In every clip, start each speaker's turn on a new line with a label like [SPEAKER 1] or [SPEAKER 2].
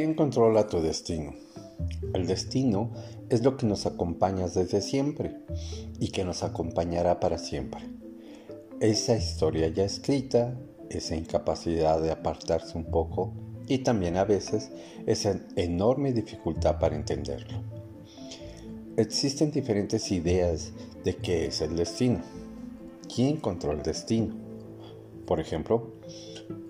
[SPEAKER 1] ¿Quién controla tu destino? El destino es lo que nos acompaña desde siempre y que nos acompañará para siempre. Esa historia ya escrita, esa incapacidad de apartarse un poco y también a veces esa enorme dificultad para entenderlo. Existen diferentes ideas de qué es el destino. ¿Quién controla el destino? Por ejemplo,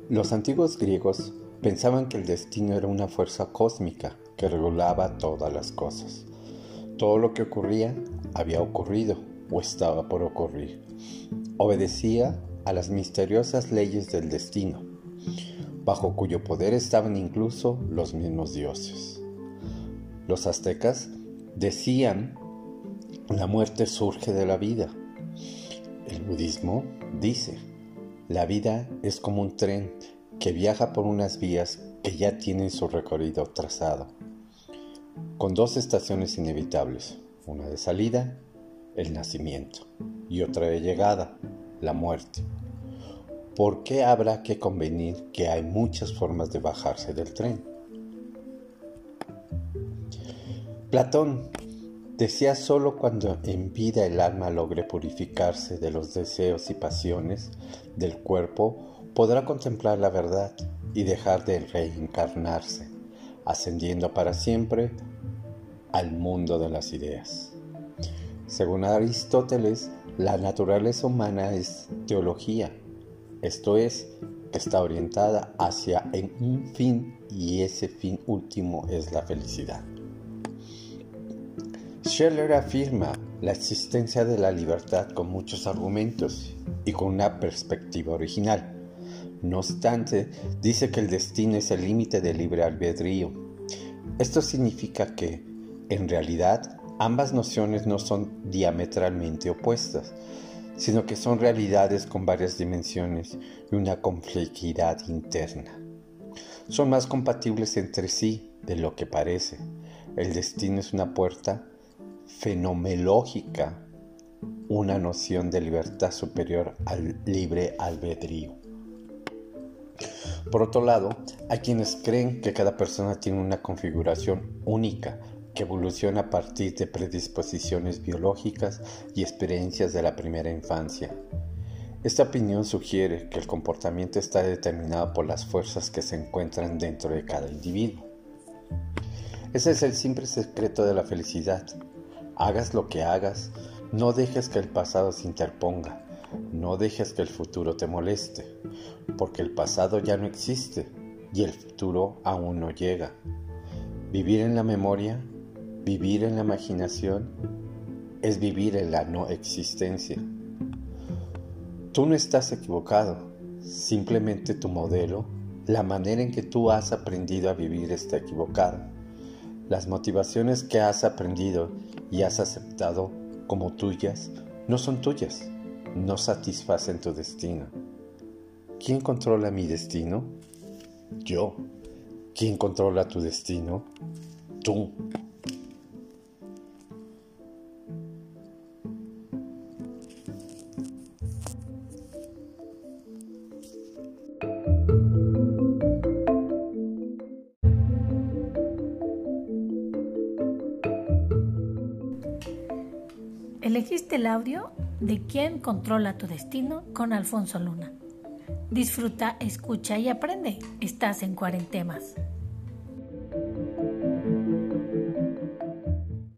[SPEAKER 1] los antiguos griegos pensaban que el destino era una fuerza cósmica que regulaba todas las cosas. Todo lo que ocurría había ocurrido o estaba por ocurrir. Obedecía a las misteriosas leyes del destino, bajo cuyo poder estaban incluso los mismos dioses. Los aztecas decían, la muerte surge de la vida. El budismo dice, la vida es como un tren que viaja por unas vías que ya tienen su recorrido trazado con dos estaciones inevitables, una de salida, el nacimiento, y otra de llegada, la muerte. ¿Por qué habrá que convenir que hay muchas formas de bajarse del tren? Platón decía solo cuando en vida el alma logre purificarse de los deseos y pasiones del cuerpo, podrá contemplar la verdad y dejar de reencarnarse, ascendiendo para siempre al mundo de las ideas. Según Aristóteles, la naturaleza humana es teología, esto es, está orientada hacia un fin y ese fin último es la felicidad. Scheller afirma la existencia de la libertad con muchos argumentos y con una perspectiva original. No obstante, dice que el destino es el límite del libre albedrío. Esto significa que, en realidad, ambas nociones no son diametralmente opuestas, sino que son realidades con varias dimensiones y una complejidad interna. Son más compatibles entre sí de lo que parece. El destino es una puerta fenomenológica, una noción de libertad superior al libre albedrío. Por otro lado, hay quienes creen que cada persona tiene una configuración única que evoluciona a partir de predisposiciones biológicas y experiencias de la primera infancia. Esta opinión sugiere que el comportamiento está determinado por las fuerzas que se encuentran dentro de cada individuo. Ese es el simple secreto de la felicidad. Hagas lo que hagas, no dejes que el pasado se interponga, no dejes que el futuro te moleste, porque el pasado ya no existe y el futuro aún no llega. Vivir en la memoria Vivir en la imaginación es vivir en la no existencia. Tú no estás equivocado, simplemente tu modelo, la manera en que tú has aprendido a vivir está equivocada. Las motivaciones que has aprendido y has aceptado como tuyas no son tuyas, no satisfacen tu destino. ¿Quién controla mi destino? Yo. ¿Quién controla tu destino? Tú.
[SPEAKER 2] Elegiste el audio de Quién controla tu destino con Alfonso Luna. Disfruta, escucha y aprende. Estás en Cuarentemas.